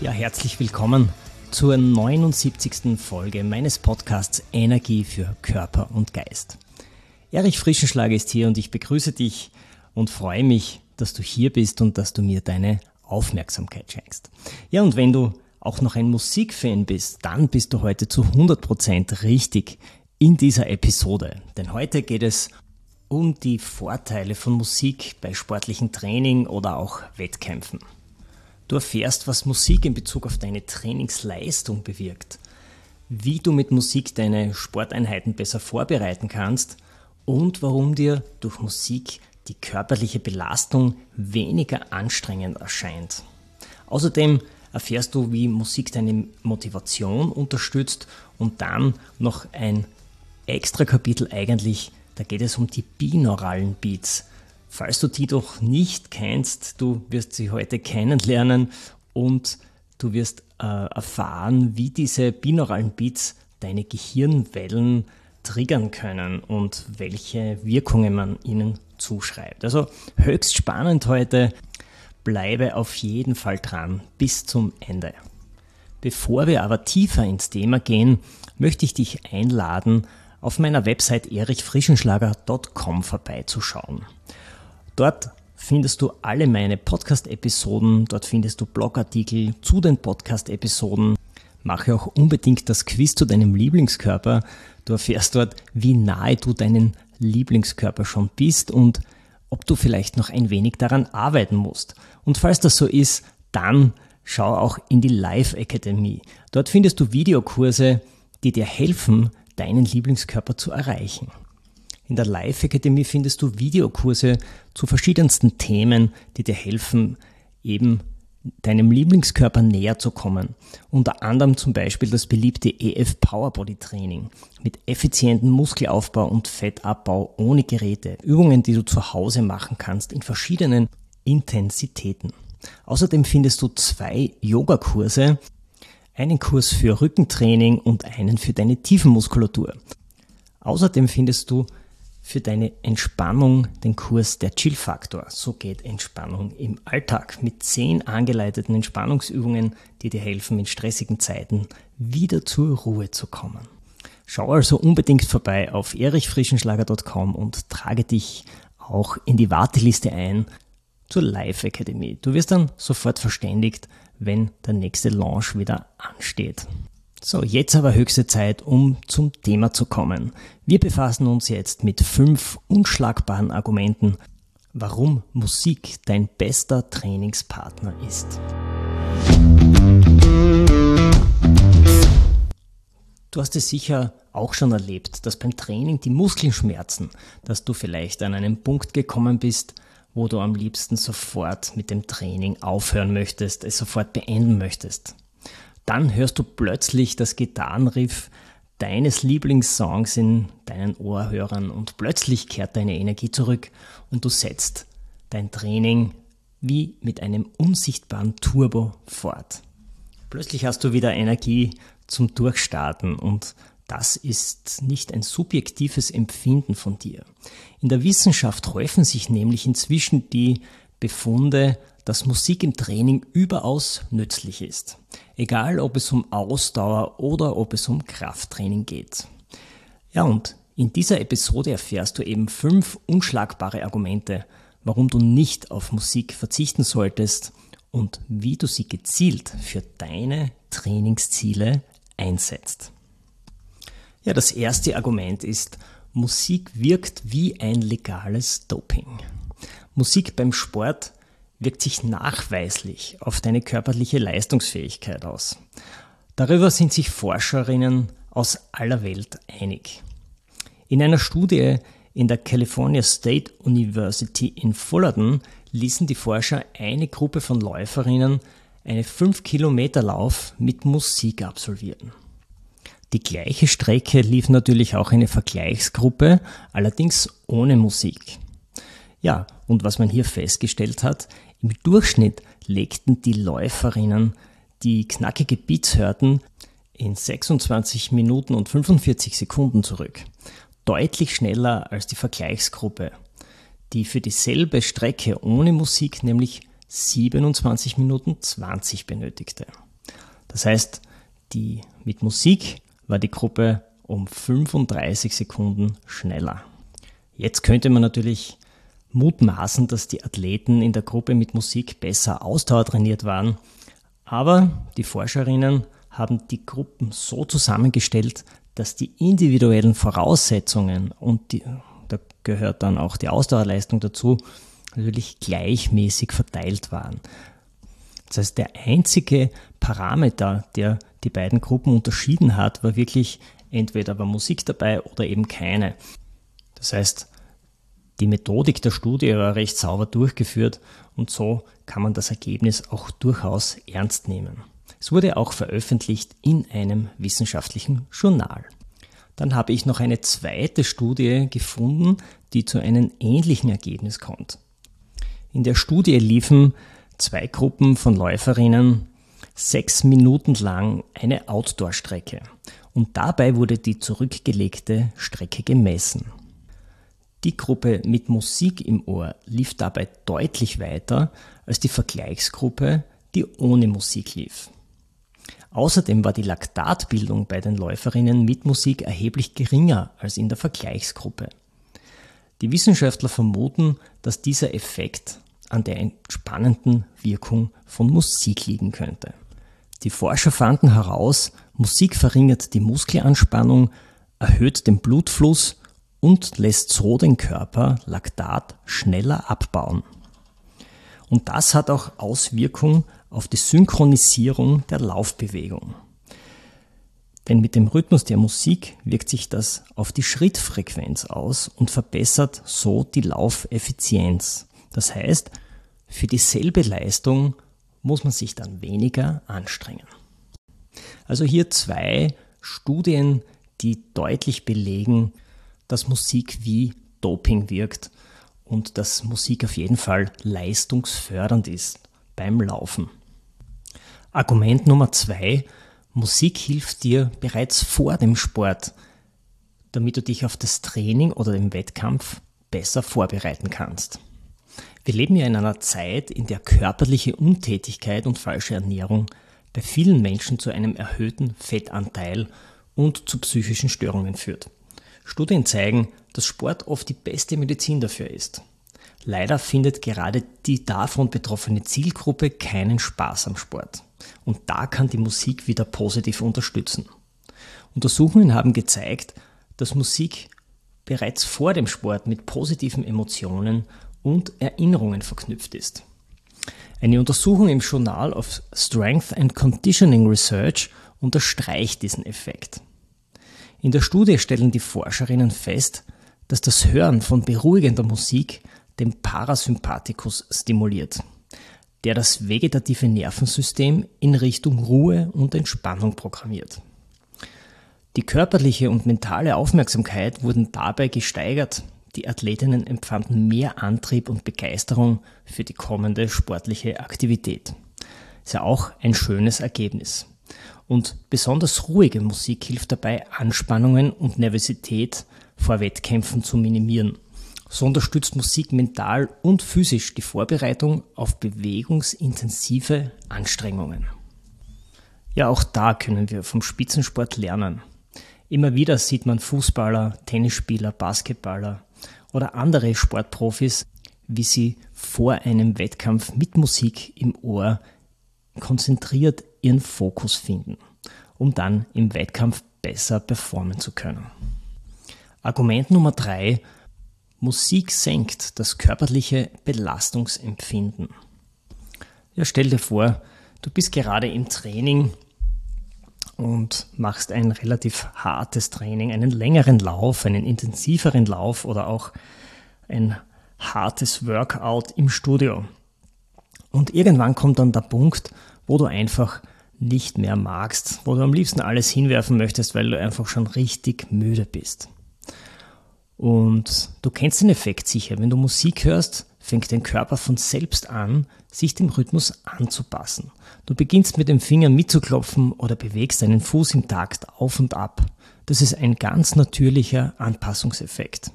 Ja, herzlich willkommen zur 79. Folge meines Podcasts Energie für Körper und Geist. Erich Frischenschlag ist hier und ich begrüße dich und freue mich, dass du hier bist und dass du mir deine Aufmerksamkeit schenkst. Ja, und wenn du auch noch ein Musikfan bist, dann bist du heute zu 100% richtig in dieser Episode. Denn heute geht es um die Vorteile von Musik bei sportlichen Training oder auch Wettkämpfen. Du erfährst, was Musik in Bezug auf deine Trainingsleistung bewirkt, wie du mit Musik deine Sporteinheiten besser vorbereiten kannst und warum dir durch Musik die körperliche Belastung weniger anstrengend erscheint. Außerdem erfährst du, wie Musik deine Motivation unterstützt und dann noch ein extra Kapitel eigentlich, da geht es um die binauralen Beats. Falls du die doch nicht kennst, du wirst sie heute kennenlernen und du wirst äh, erfahren, wie diese binauralen Beats deine Gehirnwellen triggern können und welche Wirkungen man ihnen zuschreibt. Also höchst spannend heute. Bleibe auf jeden Fall dran bis zum Ende. Bevor wir aber tiefer ins Thema gehen, möchte ich dich einladen, auf meiner Website erichfrischenschlager.com vorbeizuschauen. Dort findest du alle meine Podcast-Episoden, dort findest du Blogartikel zu den Podcast-Episoden. Mache auch unbedingt das Quiz zu deinem Lieblingskörper. Du erfährst dort, wie nahe du deinen Lieblingskörper schon bist und ob du vielleicht noch ein wenig daran arbeiten musst. Und falls das so ist, dann schau auch in die Live Akademie. Dort findest du Videokurse, die dir helfen, deinen Lieblingskörper zu erreichen. In der Live Akademie findest du Videokurse zu verschiedensten Themen, die dir helfen, eben deinem Lieblingskörper näher zu kommen. Unter anderem zum Beispiel das beliebte EF Power Body Training mit effizientem Muskelaufbau und Fettabbau ohne Geräte. Übungen, die du zu Hause machen kannst in verschiedenen Intensitäten. Außerdem findest du zwei Yogakurse, einen Kurs für Rückentraining und einen für deine Tiefenmuskulatur. Außerdem findest du für deine Entspannung den Kurs der Chill-Faktor. So geht Entspannung im Alltag mit zehn angeleiteten Entspannungsübungen, die dir helfen, in stressigen Zeiten wieder zur Ruhe zu kommen. Schau also unbedingt vorbei auf erichfrischenschlager.com und trage dich auch in die Warteliste ein zur Live Academy. Du wirst dann sofort verständigt, wenn der nächste Launch wieder ansteht. So, jetzt aber höchste Zeit, um zum Thema zu kommen. Wir befassen uns jetzt mit fünf unschlagbaren Argumenten, warum Musik dein bester Trainingspartner ist. Du hast es sicher auch schon erlebt, dass beim Training die Muskeln schmerzen, dass du vielleicht an einen Punkt gekommen bist, wo du am liebsten sofort mit dem Training aufhören möchtest, es sofort beenden möchtest dann hörst du plötzlich das Gitarrenriff deines Lieblingssongs in deinen Ohrhörern und plötzlich kehrt deine Energie zurück und du setzt dein Training wie mit einem unsichtbaren Turbo fort. Plötzlich hast du wieder Energie zum Durchstarten und das ist nicht ein subjektives Empfinden von dir. In der Wissenschaft häufen sich nämlich inzwischen die Befunde, dass Musik im Training überaus nützlich ist. Egal, ob es um Ausdauer oder ob es um Krafttraining geht. Ja, und in dieser Episode erfährst du eben fünf unschlagbare Argumente, warum du nicht auf Musik verzichten solltest und wie du sie gezielt für deine Trainingsziele einsetzt. Ja, das erste Argument ist, Musik wirkt wie ein legales Doping. Musik beim Sport wirkt sich nachweislich auf deine körperliche Leistungsfähigkeit aus. Darüber sind sich Forscherinnen aus aller Welt einig. In einer Studie in der California State University in Fullerton ließen die Forscher eine Gruppe von Läuferinnen eine 5 Kilometer Lauf mit Musik absolvieren. Die gleiche Strecke lief natürlich auch eine Vergleichsgruppe, allerdings ohne Musik. Ja, und was man hier festgestellt hat, im Durchschnitt legten die Läuferinnen die knackige Beats hörten, in 26 Minuten und 45 Sekunden zurück. Deutlich schneller als die Vergleichsgruppe, die für dieselbe Strecke ohne Musik nämlich 27 Minuten 20 benötigte. Das heißt, die mit Musik war die Gruppe um 35 Sekunden schneller. Jetzt könnte man natürlich mutmaßen, dass die Athleten in der Gruppe mit Musik besser ausdauertrainiert waren, aber die Forscherinnen haben die Gruppen so zusammengestellt, dass die individuellen Voraussetzungen und die, da gehört dann auch die Ausdauerleistung dazu, natürlich gleichmäßig verteilt waren. Das heißt, der einzige Parameter, der die beiden Gruppen unterschieden hat, war wirklich entweder war Musik dabei oder eben keine. Das heißt, die Methodik der Studie war recht sauber durchgeführt und so kann man das Ergebnis auch durchaus ernst nehmen. Es wurde auch veröffentlicht in einem wissenschaftlichen Journal. Dann habe ich noch eine zweite Studie gefunden, die zu einem ähnlichen Ergebnis kommt. In der Studie liefen zwei Gruppen von Läuferinnen sechs Minuten lang eine Outdoor-Strecke und dabei wurde die zurückgelegte Strecke gemessen. Die Gruppe mit Musik im Ohr lief dabei deutlich weiter als die Vergleichsgruppe, die ohne Musik lief. Außerdem war die Laktatbildung bei den Läuferinnen mit Musik erheblich geringer als in der Vergleichsgruppe. Die Wissenschaftler vermuten, dass dieser Effekt an der entspannenden Wirkung von Musik liegen könnte. Die Forscher fanden heraus, Musik verringert die Muskelanspannung, erhöht den Blutfluss und lässt so den Körper Laktat schneller abbauen. Und das hat auch Auswirkungen auf die Synchronisierung der Laufbewegung. Denn mit dem Rhythmus der Musik wirkt sich das auf die Schrittfrequenz aus und verbessert so die Laufeffizienz. Das heißt, für dieselbe Leistung muss man sich dann weniger anstrengen. Also hier zwei Studien, die deutlich belegen, dass Musik wie Doping wirkt und dass Musik auf jeden Fall leistungsfördernd ist beim Laufen. Argument Nummer zwei, Musik hilft dir bereits vor dem Sport, damit du dich auf das Training oder den Wettkampf besser vorbereiten kannst. Wir leben ja in einer Zeit, in der körperliche Untätigkeit und falsche Ernährung bei vielen Menschen zu einem erhöhten Fettanteil und zu psychischen Störungen führt. Studien zeigen, dass Sport oft die beste Medizin dafür ist. Leider findet gerade die davon betroffene Zielgruppe keinen Spaß am Sport. Und da kann die Musik wieder positiv unterstützen. Untersuchungen haben gezeigt, dass Musik bereits vor dem Sport mit positiven Emotionen und Erinnerungen verknüpft ist. Eine Untersuchung im Journal of Strength and Conditioning Research unterstreicht diesen Effekt. In der Studie stellen die Forscherinnen fest, dass das Hören von beruhigender Musik den Parasympathikus stimuliert, der das vegetative Nervensystem in Richtung Ruhe und Entspannung programmiert. Die körperliche und mentale Aufmerksamkeit wurden dabei gesteigert, die Athletinnen empfanden mehr Antrieb und Begeisterung für die kommende sportliche Aktivität. Ist ja auch ein schönes Ergebnis. Und besonders ruhige Musik hilft dabei, Anspannungen und Nervosität vor Wettkämpfen zu minimieren. So unterstützt Musik mental und physisch die Vorbereitung auf bewegungsintensive Anstrengungen. Ja, auch da können wir vom Spitzensport lernen. Immer wieder sieht man Fußballer, Tennisspieler, Basketballer oder andere Sportprofis, wie sie vor einem Wettkampf mit Musik im Ohr konzentriert ihren Fokus finden, um dann im Wettkampf besser performen zu können. Argument Nummer drei. Musik senkt das körperliche Belastungsempfinden. Ja, stell dir vor, du bist gerade im Training und machst ein relativ hartes Training, einen längeren Lauf, einen intensiveren Lauf oder auch ein hartes Workout im Studio. Und irgendwann kommt dann der Punkt, wo du einfach nicht mehr magst, wo du am liebsten alles hinwerfen möchtest, weil du einfach schon richtig müde bist. Und du kennst den Effekt sicher. Wenn du Musik hörst, fängt dein Körper von selbst an, sich dem Rhythmus anzupassen. Du beginnst mit dem Finger mitzuklopfen oder bewegst deinen Fuß im Takt auf und ab. Das ist ein ganz natürlicher Anpassungseffekt.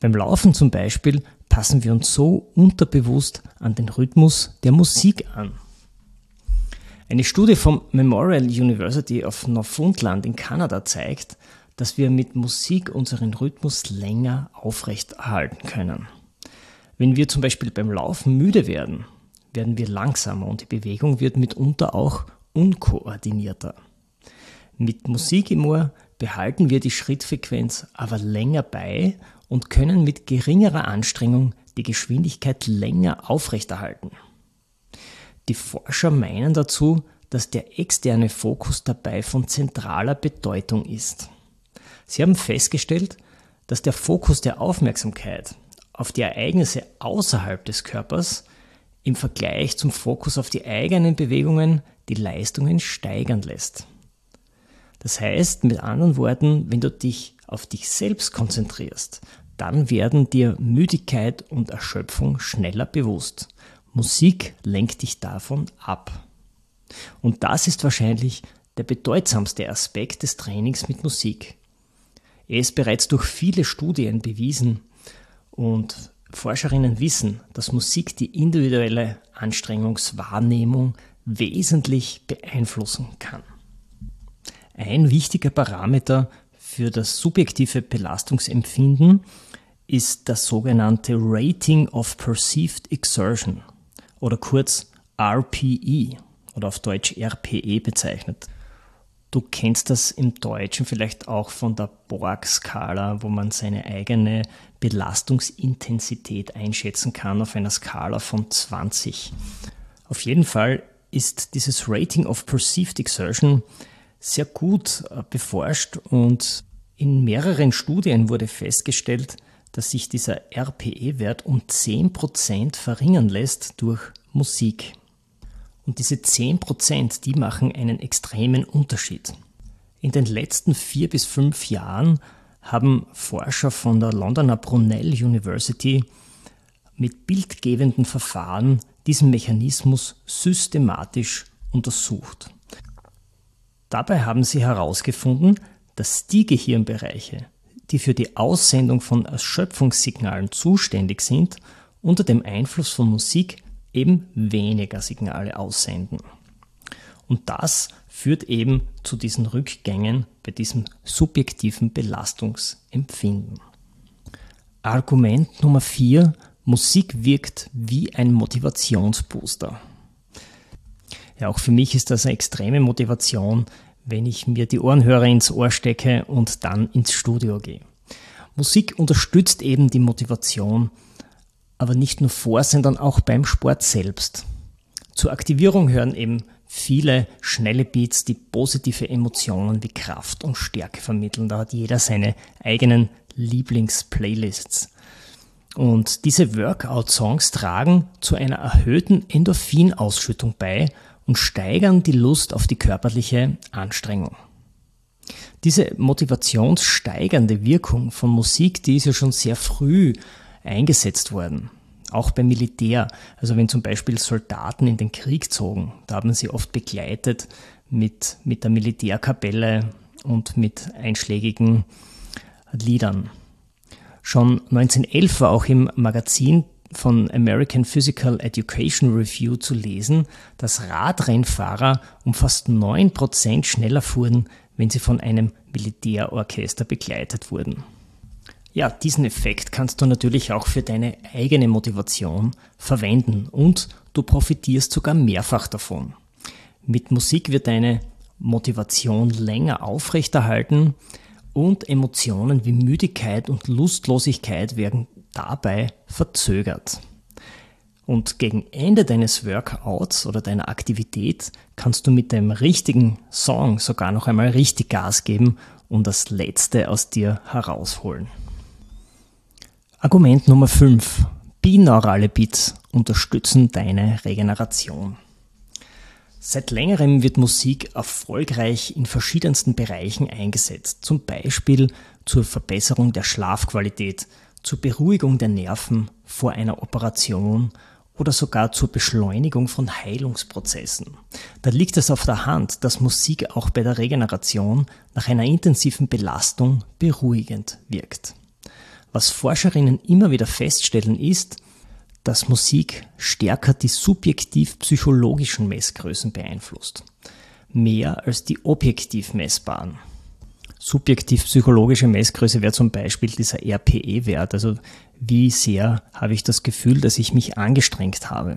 Beim Laufen zum Beispiel passen wir uns so unterbewusst an den Rhythmus der Musik an. Eine Studie vom Memorial University of Newfoundland in Kanada zeigt, dass wir mit Musik unseren Rhythmus länger aufrechterhalten können. Wenn wir zum Beispiel beim Laufen müde werden, werden wir langsamer und die Bewegung wird mitunter auch unkoordinierter. Mit Musik im Ohr behalten wir die Schrittfrequenz aber länger bei und können mit geringerer Anstrengung die Geschwindigkeit länger aufrechterhalten. Die Forscher meinen dazu, dass der externe Fokus dabei von zentraler Bedeutung ist. Sie haben festgestellt, dass der Fokus der Aufmerksamkeit auf die Ereignisse außerhalb des Körpers im Vergleich zum Fokus auf die eigenen Bewegungen die Leistungen steigern lässt. Das heißt, mit anderen Worten, wenn du dich auf dich selbst konzentrierst, dann werden dir Müdigkeit und Erschöpfung schneller bewusst. Musik lenkt dich davon ab. Und das ist wahrscheinlich der bedeutsamste Aspekt des Trainings mit Musik. Er ist bereits durch viele Studien bewiesen und Forscherinnen wissen, dass Musik die individuelle Anstrengungswahrnehmung wesentlich beeinflussen kann. Ein wichtiger Parameter für das subjektive Belastungsempfinden ist das sogenannte Rating of Perceived Exertion oder kurz RPE oder auf Deutsch RPE bezeichnet. Du kennst das im Deutschen vielleicht auch von der Borg-Skala, wo man seine eigene Belastungsintensität einschätzen kann auf einer Skala von 20. Auf jeden Fall ist dieses Rating of Perceived Exertion sehr gut äh, beforscht und in mehreren Studien wurde festgestellt, dass sich dieser RPE-Wert um 10% verringern lässt durch Musik. Und diese 10%, die machen einen extremen Unterschied. In den letzten vier bis fünf Jahren haben Forscher von der Londoner Brunel University mit bildgebenden Verfahren diesen Mechanismus systematisch untersucht. Dabei haben sie herausgefunden, dass die Gehirnbereiche, die für die Aussendung von Erschöpfungssignalen zuständig sind, unter dem Einfluss von Musik eben weniger Signale aussenden. Und das führt eben zu diesen Rückgängen bei diesem subjektiven Belastungsempfinden. Argument Nummer 4. Musik wirkt wie ein Motivationsbooster. Ja, auch für mich ist das eine extreme Motivation, wenn ich mir die Ohrenhörer ins Ohr stecke und dann ins Studio gehe. Musik unterstützt eben die Motivation, aber nicht nur vor, sondern auch beim Sport selbst. Zur Aktivierung hören eben viele schnelle Beats, die positive Emotionen wie Kraft und Stärke vermitteln. Da hat jeder seine eigenen Lieblingsplaylists. Und diese Workout-Songs tragen zu einer erhöhten Endorphinausschüttung bei und steigern die Lust auf die körperliche Anstrengung. Diese motivationssteigernde Wirkung von Musik, die ist ja schon sehr früh eingesetzt worden. Auch beim Militär. Also wenn zum Beispiel Soldaten in den Krieg zogen, da haben sie oft begleitet mit, mit der Militärkapelle und mit einschlägigen Liedern. Schon 1911 war auch im Magazin von American Physical Education Review zu lesen, dass Radrennfahrer um fast 9% schneller fuhren, wenn sie von einem Militärorchester begleitet wurden. Ja, diesen Effekt kannst du natürlich auch für deine eigene Motivation verwenden und du profitierst sogar mehrfach davon. Mit Musik wird deine Motivation länger aufrechterhalten und Emotionen wie Müdigkeit und Lustlosigkeit werden dabei verzögert. Und gegen Ende deines Workouts oder deiner Aktivität kannst du mit dem richtigen Song sogar noch einmal richtig Gas geben und das Letzte aus dir herausholen. Argument Nummer 5. Binaurale Beats unterstützen deine Regeneration. Seit längerem wird Musik erfolgreich in verschiedensten Bereichen eingesetzt, zum Beispiel zur Verbesserung der Schlafqualität, zur Beruhigung der Nerven vor einer Operation oder sogar zur Beschleunigung von Heilungsprozessen. Da liegt es auf der Hand, dass Musik auch bei der Regeneration nach einer intensiven Belastung beruhigend wirkt. Was Forscherinnen immer wieder feststellen ist, dass Musik stärker die subjektiv-psychologischen Messgrößen beeinflusst, mehr als die objektiv messbaren. Subjektiv-psychologische Messgröße wäre zum Beispiel dieser RPE-Wert, also wie sehr habe ich das Gefühl, dass ich mich angestrengt habe.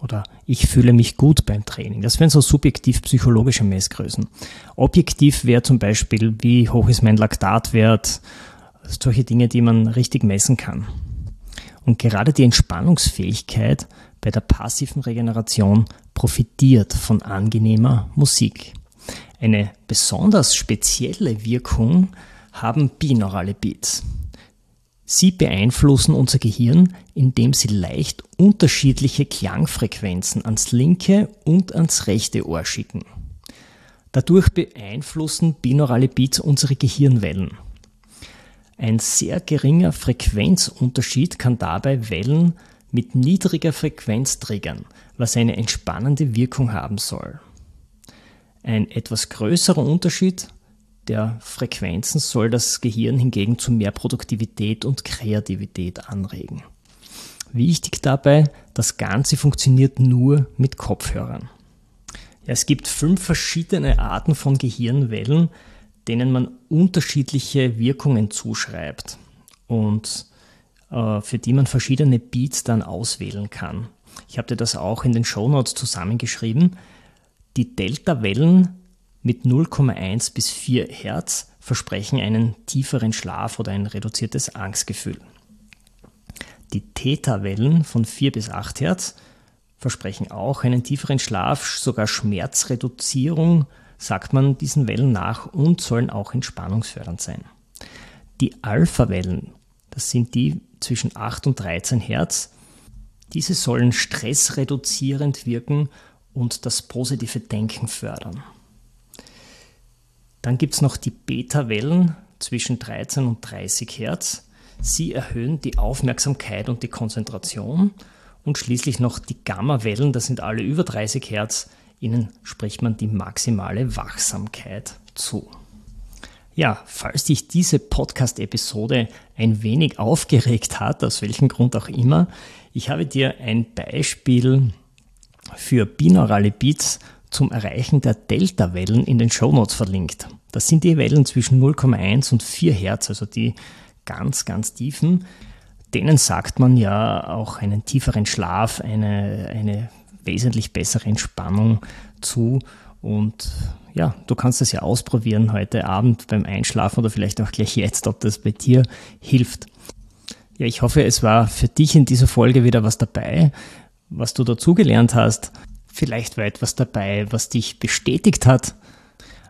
Oder ich fühle mich gut beim Training. Das wären so subjektiv-psychologische Messgrößen. Objektiv wäre zum Beispiel, wie hoch ist mein Laktatwert, solche Dinge, die man richtig messen kann. Und gerade die Entspannungsfähigkeit bei der passiven Regeneration profitiert von angenehmer Musik. Eine besonders spezielle Wirkung haben binaurale Beats. Sie beeinflussen unser Gehirn, indem sie leicht unterschiedliche Klangfrequenzen ans linke und ans rechte Ohr schicken. Dadurch beeinflussen binaurale Beats unsere Gehirnwellen. Ein sehr geringer Frequenzunterschied kann dabei Wellen mit niedriger Frequenz triggern, was eine entspannende Wirkung haben soll. Ein etwas größerer Unterschied der Frequenzen soll das Gehirn hingegen zu mehr Produktivität und Kreativität anregen. Wichtig dabei, das Ganze funktioniert nur mit Kopfhörern. Ja, es gibt fünf verschiedene Arten von Gehirnwellen, denen man unterschiedliche Wirkungen zuschreibt und äh, für die man verschiedene Beats dann auswählen kann. Ich habe dir das auch in den Shownotes zusammengeschrieben. Die Delta-Wellen mit 0,1 bis 4 Hertz versprechen einen tieferen Schlaf oder ein reduziertes Angstgefühl. Die Theta-Wellen von 4 bis 8 Hertz versprechen auch einen tieferen Schlaf, sogar Schmerzreduzierung sagt man diesen Wellen nach und sollen auch entspannungsfördernd sein. Die Alpha-Wellen, das sind die zwischen 8 und 13 Hertz, diese sollen stressreduzierend wirken und das positive Denken fördern. Dann gibt es noch die Beta-Wellen zwischen 13 und 30 Hertz. Sie erhöhen die Aufmerksamkeit und die Konzentration. Und schließlich noch die Gamma-Wellen, das sind alle über 30 Hertz, ihnen spricht man die maximale Wachsamkeit zu. Ja, falls dich diese Podcast-Episode ein wenig aufgeregt hat, aus welchem Grund auch immer, ich habe dir ein Beispiel für binaurale Beats zum Erreichen der Delta-Wellen in den Shownotes verlinkt. Das sind die Wellen zwischen 0,1 und 4 Hertz, also die ganz, ganz tiefen. Denen sagt man ja auch einen tieferen Schlaf, eine, eine wesentlich bessere Entspannung zu. Und ja, du kannst das ja ausprobieren heute Abend beim Einschlafen oder vielleicht auch gleich jetzt, ob das bei dir hilft. Ja, ich hoffe, es war für dich in dieser Folge wieder was dabei, was du dazugelernt hast. Vielleicht war etwas dabei, was dich bestätigt hat.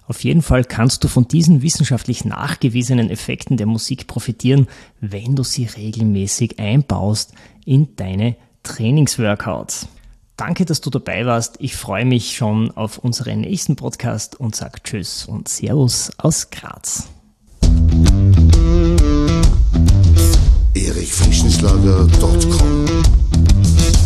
Auf jeden Fall kannst du von diesen wissenschaftlich nachgewiesenen Effekten der Musik profitieren, wenn du sie regelmäßig einbaust in deine Trainingsworkouts. Danke, dass du dabei warst. Ich freue mich schon auf unseren nächsten Podcast und sage Tschüss und Servus aus Graz. erichfrischenschlager.com